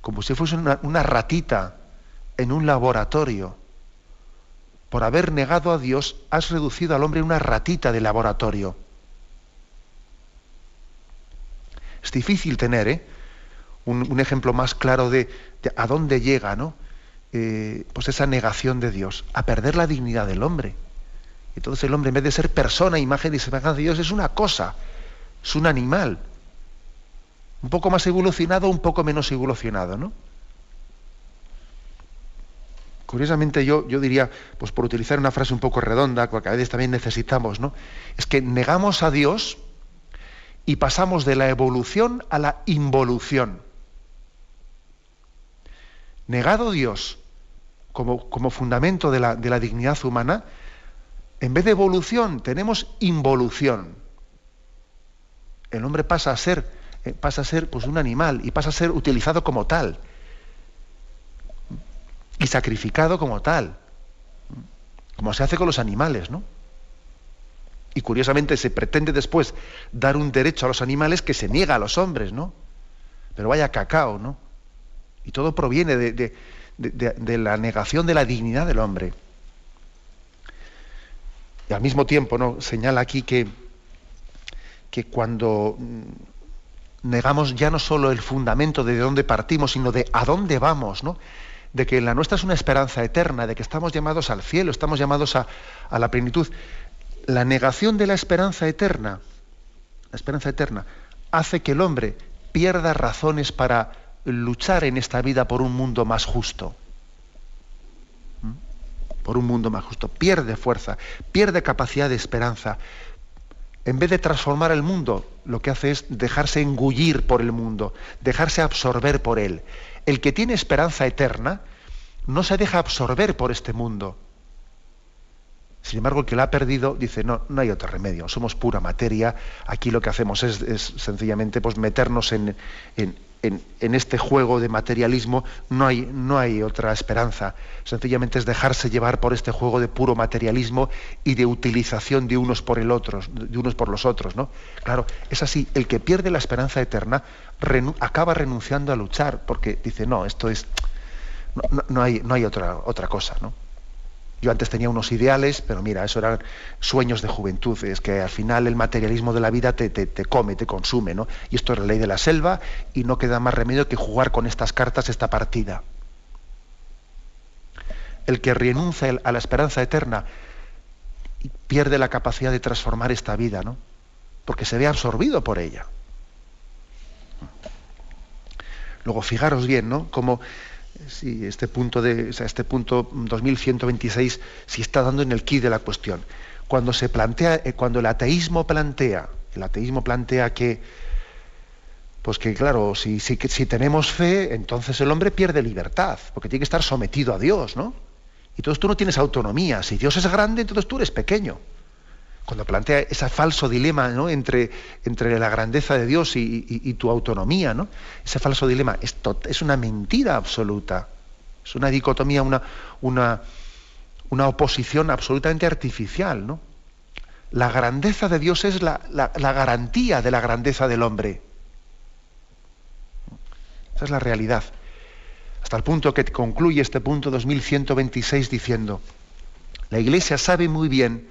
como si fuese una, ratita en un laboratorio. Por haber negado a Dios, has reducido al hombre una ratita de laboratorio. Es difícil tener, ¿eh? Un, ejemplo más claro de, a dónde llega, ¿no? Eh, pues esa negación de Dios, a perder la dignidad del hombre. Entonces el hombre, en vez de ser persona, imagen y semejanza de Dios, es una cosa, es un animal. Un poco más evolucionado, un poco menos evolucionado, ¿no? Curiosamente yo, yo diría, pues por utilizar una frase un poco redonda, que a veces también necesitamos, ¿no? Es que negamos a Dios y pasamos de la evolución a la involución negado Dios como, como fundamento de la, de la, dignidad humana, en vez de evolución tenemos involución. El hombre pasa a ser, eh, pasa a ser pues, un animal y pasa a ser utilizado como tal y sacrificado como tal, como se hace con los animales, ¿no? Y curiosamente se pretende después dar un derecho a los animales que se niega a los hombres, ¿no? Pero vaya cacao, ¿no? Y todo proviene de, la negación de la dignidad del hombre. Y al mismo tiempo ¿no? señala aquí que, que cuando mm, negamos ya no solo el fundamento de dónde partimos, sino de a dónde vamos, ¿no? de que la nuestra es una esperanza eterna, de que estamos llamados al cielo, estamos llamados a, a la plenitud. La negación de la esperanza eterna, la esperanza eterna, hace que el hombre pierda razones para luchar en esta vida por un mundo más justo. ¿Mm? Por un mundo más justo. Pierde fuerza, pierde capacidad de esperanza. En vez de transformar el mundo, lo que hace es dejarse engullir por el mundo, dejarse absorber por él. El que tiene esperanza eterna no se deja absorber por este mundo. Sin embargo, el que la ha perdido dice, no, no hay otro remedio, somos pura materia, aquí lo que hacemos es, sencillamente pues, meternos en, en, este juego de materialismo no hay, no hay otra esperanza. Sencillamente es dejarse llevar por este juego de puro materialismo y de utilización de unos por el otro, de unos por los otros. ¿no? Claro, es así. El que pierde la esperanza eterna acaba renunciando a luchar porque dice, no, esto es. No, no hay, no hay otra, otra cosa. ¿no? Yo antes tenía unos ideales, pero mira, eso eran sueños de juventud. Es que al final el materialismo de la vida te, come, te consume, ¿no? Y esto es la ley de la selva y no queda más remedio que jugar con estas cartas esta partida. El que renuncia a la esperanza eterna pierde la capacidad de transformar esta vida, ¿no? Porque se ve absorbido por ella. Luego, fijaros bien, ¿no? Como si este punto de, este punto 2126 si está dando en el quid de la cuestión. Cuando se plantea, eh, cuando el ateísmo plantea, el ateísmo plantea que, pues que claro, si, si tenemos fe, entonces el hombre pierde libertad, porque tiene que estar sometido a Dios, ¿no? Y entonces tú no tienes autonomía. Si Dios es grande, entonces tú eres pequeño. Cuando plantea ese falso dilema ¿no? entre, entre la grandeza de Dios y, tu autonomía, ¿no? ese falso dilema, esto es una mentira absoluta. Es una dicotomía, una, una, una oposición absolutamente artificial. ¿no? La grandeza de Dios es la, la garantía de la grandeza del hombre. Esa es la realidad. Hasta el punto que concluye este punto 2126 diciendo, la Iglesia sabe muy bien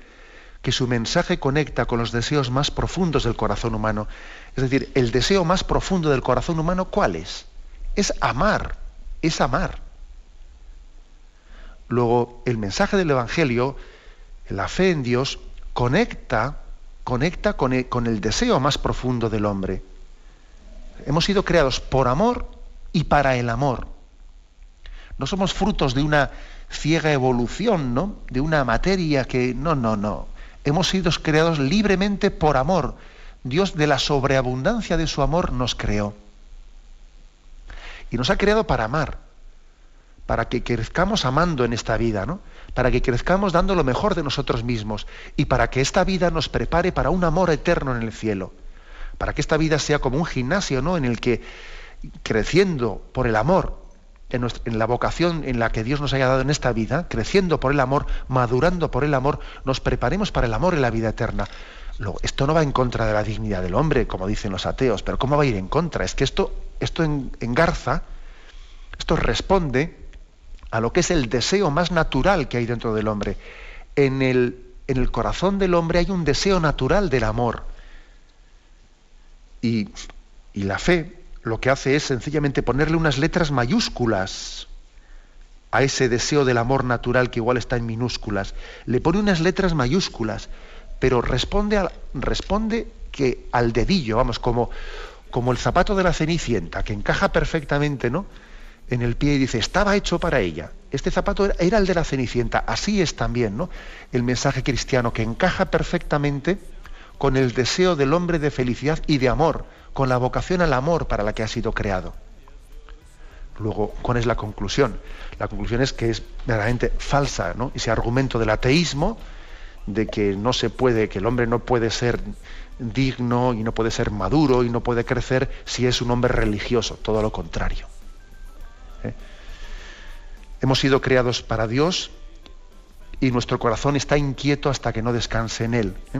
que su mensaje conecta con los deseos más profundos del corazón humano. Es decir, el deseo más profundo del corazón humano, ¿cuál es? Es amar, es amar. Luego, el mensaje del Evangelio, la fe en Dios, conecta, conecta con el, con el deseo más profundo del hombre. Hemos sido creados por amor y para el amor. No somos frutos de una ciega evolución, ¿no? De una materia que no, no, no. Hemos sido creados libremente por amor. Dios de la sobreabundancia de su amor nos creó. Y nos ha creado para amar, para que crezcamos amando en esta vida, ¿no? Para que crezcamos dando lo mejor de nosotros mismos y para que esta vida nos prepare para un amor eterno en el cielo. Para que esta vida sea como un gimnasio, ¿no? En el que creciendo por el amor, en, la vocación en la que Dios nos haya dado en esta vida, creciendo por el amor, madurando por el amor, nos preparemos para el amor en la vida eterna. Luego, esto no va en contra de la dignidad del hombre, como dicen los ateos, pero ¿cómo va a ir en contra? Es que esto, esto engarza, esto responde a lo que es el deseo más natural que hay dentro del hombre. En el, en el corazón del hombre hay un deseo natural del amor. Y, y la fe lo que hace es sencillamente ponerle unas letras mayúsculas a ese deseo del amor natural que igual está en minúsculas. Le pone unas letras mayúsculas, pero responde, responde que al dedillo, vamos, como, como el zapato de la cenicienta, que encaja perfectamente, ¿no? En el pie y dice, estaba hecho para ella. Este zapato era, era el de la cenicienta. Así es también, ¿no? El mensaje cristiano, que encaja perfectamente con el deseo del hombre de felicidad y de amor con la vocación al amor para la que ha sido creado. Luego, ¿cuál es la conclusión? La conclusión es que es verdaderamente falsa, ¿no? Ese argumento del ateísmo, de que no se puede, que el hombre no puede ser digno y no puede ser maduro y no puede crecer si es un hombre religioso, todo lo contrario. ¿eh? Hemos sido creados para Dios y nuestro corazón está inquieto hasta que no descanse en Él. ¿eh?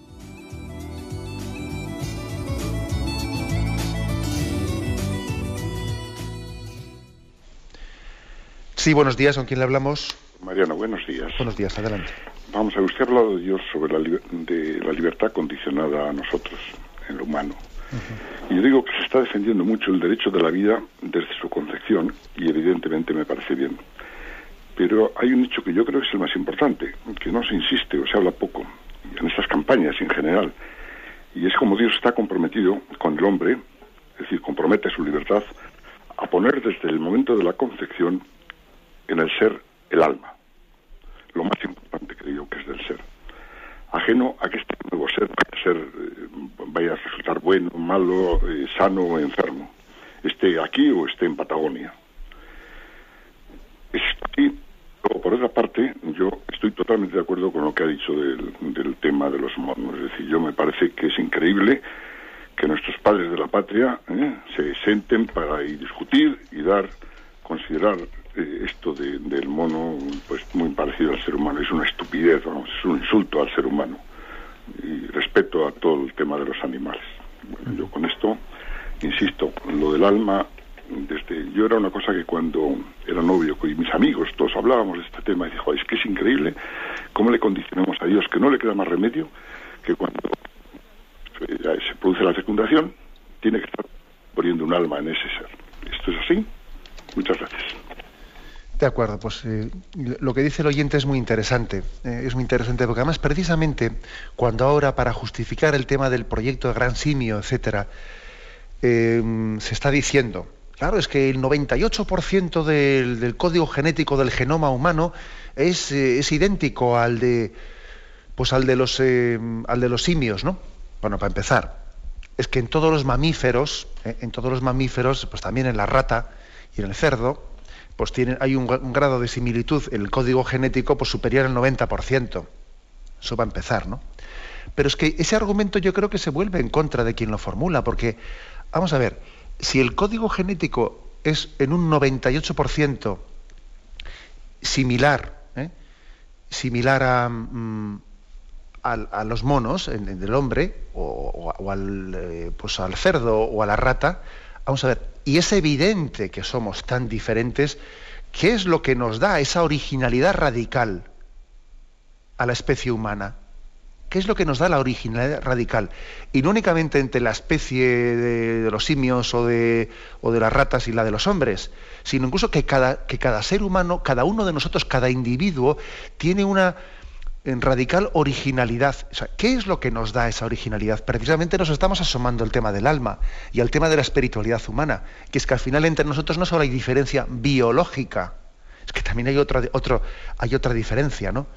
Sí, buenos días, ¿con quién le hablamos? Mariano, buenos días. Buenos días, adelante. Vamos a ver, usted ha hablado de Dios sobre la, de la libertad condicionada a nosotros, en lo humano. Y yo digo que se está defendiendo mucho el derecho de la vida desde su concepción, y evidentemente me parece bien. Pero hay un hecho que yo creo que es el más importante, que no se insiste o se habla poco, en estas campañas en general, y es como Dios está comprometido con el hombre, es decir, compromete su libertad a poner desde el momento de la concepción en el ser el alma. Lo más importante creo que es del ser. Ajeno a que este nuevo ser vaya a, ser, eh, vaya a resultar bueno, malo, eh, sano o enfermo. esté aquí o esté en Patagonia. Y por otra parte, yo estoy totalmente de acuerdo con lo que ha dicho del, del tema de los monos. Es decir, yo me parece que es increíble que nuestros padres de la patria ¿eh? se senten para discutir y dar, considerar eh, esto del mono pues muy parecido al ser humano. Es una estupidez, vamos, es un insulto al ser humano. Y respeto a todo el tema de los animales. Bueno, yo con esto, insisto, lo del alma, desde yo era una cosa que cuando era novio y mis amigos todos hablábamos de este tema y dije, es que es increíble cómo le condicionamos a Dios que no le queda más remedio que cuando se produce la fecundación, tiene que estar poniendo un alma en ese ser. ¿Esto es así? Muchas gracias. De acuerdo, pues eh, lo que dice el oyente es muy interesante. Eh, es muy interesante porque además precisamente cuando ahora para justificar el tema del proyecto de Gran Simio, etcétera, eh, se está diciendo, claro, es que el 98% del, código genético del genoma humano es, es idéntico al de pues al de los al de los simios, ¿no? Bueno, para empezar, es que en todos los mamíferos, eh, en todos los mamíferos, pues también en la rata y en el cerdo, pues tienen, hay un, grado de similitud el código genético pues, superior al 90%. Eso va a empezar, ¿no? Pero es que ese argumento yo creo que se vuelve en contra de quien lo formula, porque, vamos a ver, si el código genético es en un 98% similar, ¿eh? similar a, mm, a, los monos, del hombre, o, al, eh, pues al cerdo o a la rata, vamos a ver, y es evidente que somos tan diferentes, ¿qué es lo que nos da esa originalidad radical a la especie humana? ¿Qué es lo que nos da la originalidad radical? Y no únicamente entre la especie de, los simios o de, las ratas y la de los hombres, sino incluso que cada ser humano, cada uno de nosotros, cada individuo, tiene una, en radical originalidad. ¿Qué es lo que nos da esa originalidad? Precisamente nos estamos asomando al tema del alma y al tema de la espiritualidad humana, que es que al final entre nosotros no solo hay diferencia biológica, es que también hay otra, otro, hay otra diferencia, ¿no?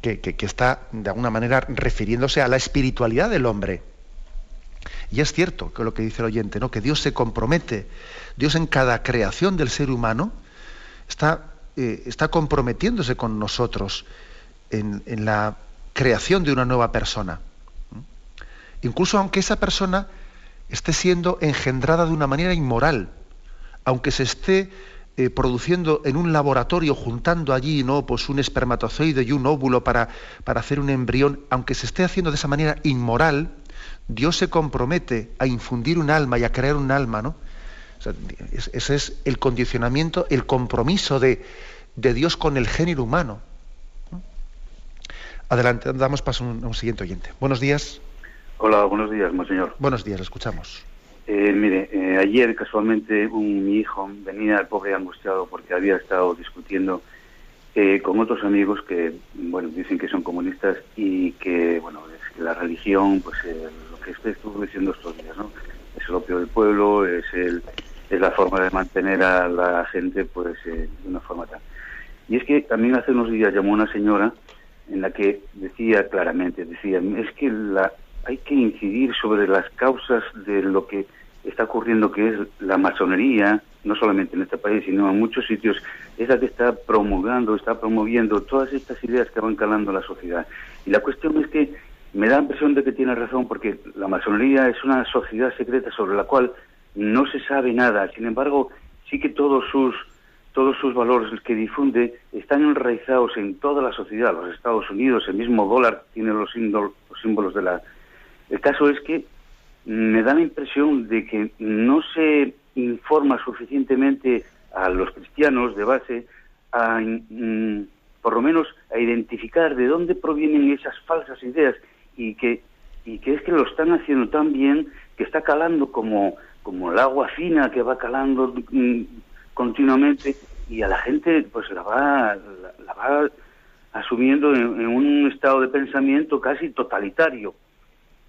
Que, que, está de alguna manera refiriéndose a la espiritualidad del hombre. Y es cierto que lo que dice el oyente, ¿no? que Dios se compromete, Dios en cada creación del ser humano está, eh, está comprometiéndose con nosotros en, la creación de una nueva persona. Incluso aunque esa persona esté siendo engendrada de una manera inmoral, aunque se esté eh, produciendo en un laboratorio, juntando allí ¿no? pues un espermatozoide y un óvulo para, para hacer un embrión, aunque se esté haciendo de esa manera inmoral, Dios se compromete a infundir un alma y a crear un alma, ¿no? ese es el condicionamiento, el compromiso de, de Dios con el género humano. Adelante, damos paso a un, siguiente oyente. Buenos días. Hola, buenos días, monseñor. Buenos días, escuchamos. Eh, mire, eh, ayer casualmente un, mi hijo venía el pobre angustiado porque había estado discutiendo eh, con otros amigos que, bueno, dicen que son comunistas y que, bueno, es que la religión, pues lo que estuvo diciendo estos días, ¿no? Es el opio del pueblo, es el es la forma de mantener a la gente, pues, de una forma tal. Y es que también hace unos días llamó una señora en la que decía claramente, decía, es que la, hay que incidir sobre las causas de lo que está ocurriendo, que es la masonería, no solamente en este país, sino en muchos sitios, es la que está promulgando, está promoviendo todas estas ideas que van calando la sociedad. Y la cuestión es que me da la impresión de que tiene razón, porque la masonería es una sociedad secreta sobre la cual no se sabe nada. Sin embargo, sí que todos sus todos sus valores que difunde están enraizados en toda la sociedad. Los Estados Unidos, el mismo dólar tiene los, símbolos de la... El caso es que me da la impresión de que no se informa suficientemente a los cristianos de base a, mm, por lo menos, a identificar de dónde provienen esas falsas ideas y que, y que es que lo están haciendo tan bien que está calando como, como el agua fina que va calando mm, continuamente y a la gente pues la va, la, va asumiendo en, un estado de pensamiento casi totalitario.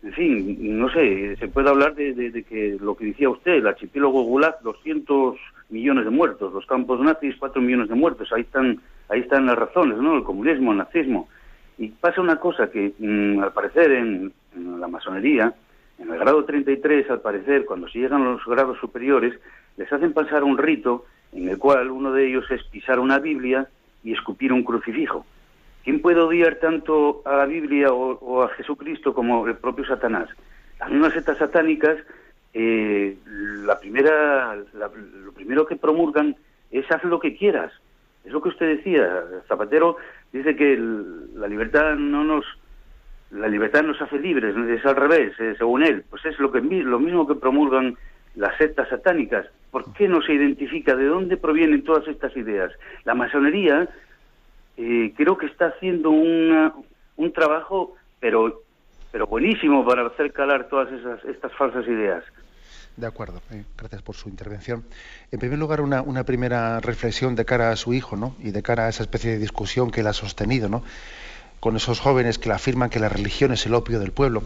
En fin, no sé, se puede hablar de, que lo que decía usted, el archipiélago Gulag, 200 millones de muertos, los campos nazis, 4 millones de muertos, ahí están, ahí están las razones, ¿no? El comunismo, el nazismo. Y pasa una cosa que, mm, al parecer, en, la masonería, En el grado 33, al parecer, cuando se llegan a los grados superiores, les hacen pasar un rito en el cual uno de ellos es pisar una Biblia y escupir un crucifijo. ¿Quién puede odiar tanto a la Biblia o, a Jesucristo como el propio Satanás? Las mismas setas satánicas, eh, la primera, lo primero que promulgan es haz lo que quieras. Es lo que usted decía. Zapatero dice que la libertad no nos la libertad nos hace libres, es al revés, eh, según él. Pues es lo que lo mismo que promulgan las sectas satánicas. ¿Por qué no se identifica de dónde provienen todas estas ideas? La masonería eh, creo que está haciendo un trabajo, pero, pero buenísimo para hacer calar todas esas, estas falsas ideas. De acuerdo, eh, gracias por su intervención. En primer lugar, una, una, primera reflexión de cara a su hijo, ¿no? Y de cara a esa especie de discusión que él ha sostenido, ¿no? Con esos jóvenes que le afirman que la religión es el opio del pueblo.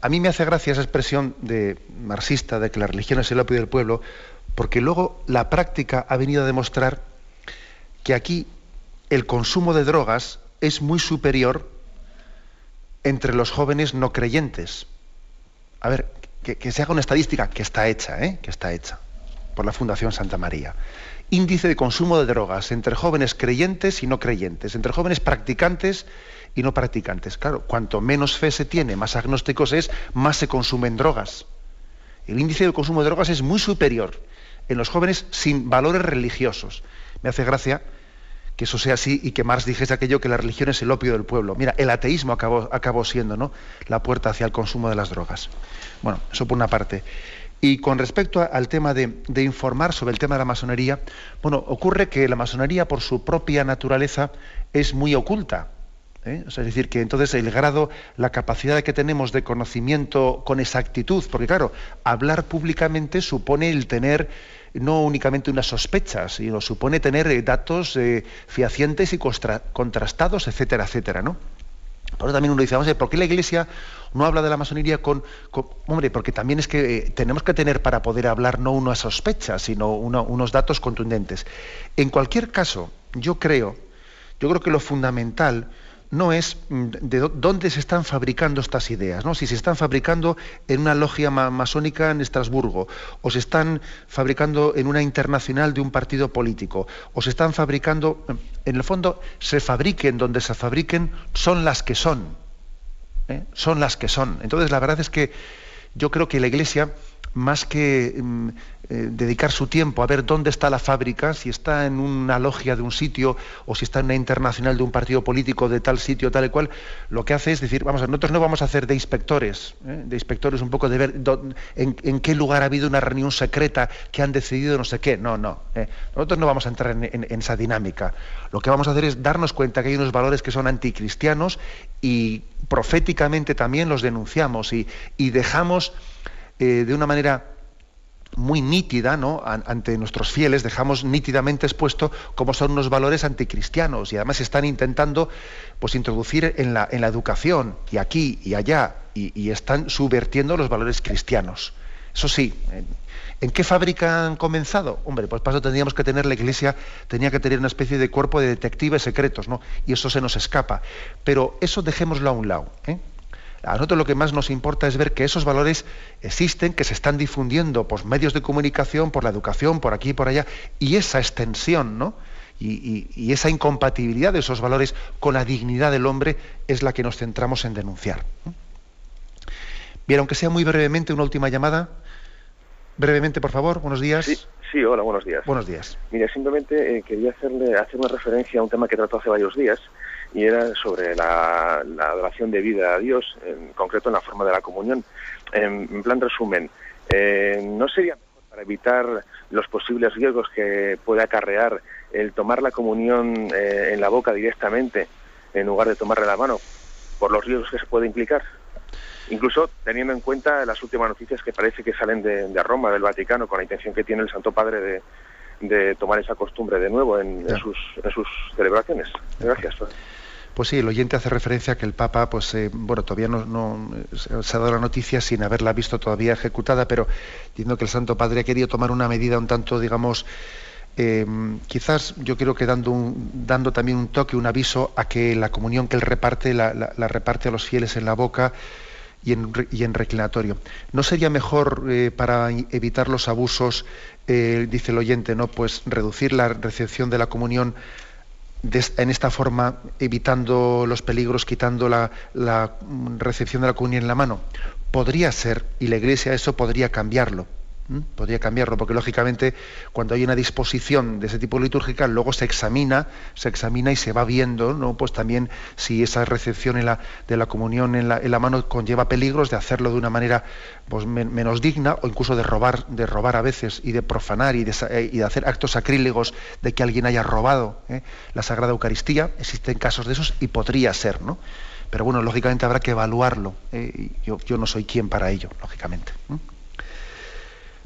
A mí me hace gracia esa expresión de marxista de que la religión es el opio del pueblo, porque luego la práctica ha venido a demostrar que aquí el consumo de drogas es muy superior entre los jóvenes no creyentes. A ver, que, se haga una estadística que está hecha, ¿eh? que está hecha por la Fundación Santa María. Índice de consumo de drogas entre jóvenes creyentes y no creyentes, entre jóvenes practicantes y no practicantes. Claro, cuanto menos fe se tiene, más agnósticos es, más se consumen drogas. El índice de consumo de drogas es muy superior en los jóvenes sin valores religiosos. Me hace gracia que eso sea así y que Marx dijese aquello que la religión es el opio del pueblo. Mira, el ateísmo acabó, siendo ¿no? la puerta hacia el consumo de las drogas. Bueno, eso por una parte. Y con respecto al tema de, informar sobre el tema de la masonería, bueno, ocurre que la masonería por su propia naturaleza es muy oculta. ¿Eh? es decir, que entonces el grado, la capacidad que tenemos de conocimiento con exactitud, porque claro, hablar públicamente supone el tener no únicamente una sospecha, sino supone tener eh, datos eh, fehacientes y contrastados, etcétera, etcétera, ¿no? Por eso también uno dice, vamos a ver, ¿por qué la Iglesia no habla de la masonería con, hombre, porque también es que eh, tenemos que tener para poder hablar no una sospecha, sino unos datos contundentes. En cualquier caso, yo creo, yo creo que lo fundamental no es mm, de dónde se están fabricando estas ideas, ¿no? si se están fabricando en una logia masónica en Estrasburgo, o se están fabricando en una internacional de un partido político, o se están fabricando, en el fondo, se fabriquen donde se fabriquen, son las que son. ¿eh? Son las que son. Entonces, la verdad es que yo creo que la Iglesia más que mm, eh, dedicar su tiempo a ver dónde está la fábrica, si está en una logia de un sitio o si está en una internacional de un partido político de tal sitio, tal y cual, lo que hace es decir, vamos a nosotros no vamos a hacer de inspectores, ¿eh? de inspectores un poco de ver en, qué lugar ha habido una reunión secreta que han decidido no sé qué. No, no. ¿eh? Nosotros no vamos a entrar en, esa dinámica. Lo que vamos a hacer es darnos cuenta que hay unos valores que son anticristianos y proféticamente también los denunciamos y dejamos eh, de una manera muy nítida, ¿no? ante nuestros fieles, dejamos nítidamente expuesto cómo son unos valores anticristianos y además están intentando pues, introducir en la, en la educación y aquí y allá y, están subvertiendo los valores cristianos. Eso sí, ¿en, qué fábrica han comenzado? Hombre, pues paso tendríamos que tener la Iglesia, tenía que tener una especie de cuerpo de detectives secretos, ¿no? Y eso se nos escapa. Pero eso dejémoslo a un lado. ¿eh? A nosotros lo que más nos importa es ver que esos valores existen, que se están difundiendo por medios de comunicación, por la educación, por aquí y por allá, y esa extensión, ¿no? Y, esa incompatibilidad de esos valores con la dignidad del hombre es la que nos centramos en denunciar. Bien, aunque sea muy brevemente, una última llamada. Brevemente, por favor, buenos días. Sí, sí hola, buenos días. Buenos días. Mire, simplemente eh, quería hacerle, hacer una referencia a un tema que trató hace varios días, y era sobre la, adoración de vida a Dios, en concreto en la forma de la comunión. En, plan resumen, eh, ¿no sería mejor para evitar los posibles riesgos que puede acarrear el tomar la comunión eh, en la boca directamente en lugar de tomarle la mano por los riesgos que se puede implicar? Incluso teniendo en cuenta las últimas noticias que parece que salen de, Roma, del Vaticano, con la intención que tiene el Santo Padre de, tomar esa costumbre de nuevo en, sus, en sus celebraciones. Gracias. Pues sí, el oyente hace referencia a que el Papa, pues eh, bueno, todavía no, se ha dado la noticia sin haberla visto todavía ejecutada, pero diciendo que el Santo Padre ha querido tomar una medida un tanto, digamos, em, quizás yo creo que dando, también un toque, un aviso a que la comunión que él reparte, la, reparte a los fieles en la boca, y en, reclinatorio. ¿No sería mejor eh, para evitar los abusos, eh, dice el oyente, no, pues reducir la recepción de la comunión en esta forma, evitando los peligros, quitando la, recepción de la comunión en la mano? Podría ser, y la Iglesia eso podría cambiarlo podría cambiarlo, porque lógicamente cuando hay una disposición de ese tipo litúrgica, luego se examina, se examina y se va viendo, ¿no? Pues también si esa recepción de la comunión en la, mano conlleva peligros de hacerlo de una manera pues, menos digna, o incluso de robar, de robar a veces, y de profanar y de, eh, hacer actos sacrílegos de que alguien haya robado ¿eh? la Sagrada Eucaristía. Existen casos de esos y podría ser, ¿no? Pero bueno, lógicamente habrá que evaluarlo. ¿eh? Yo, no soy quien para ello, lógicamente.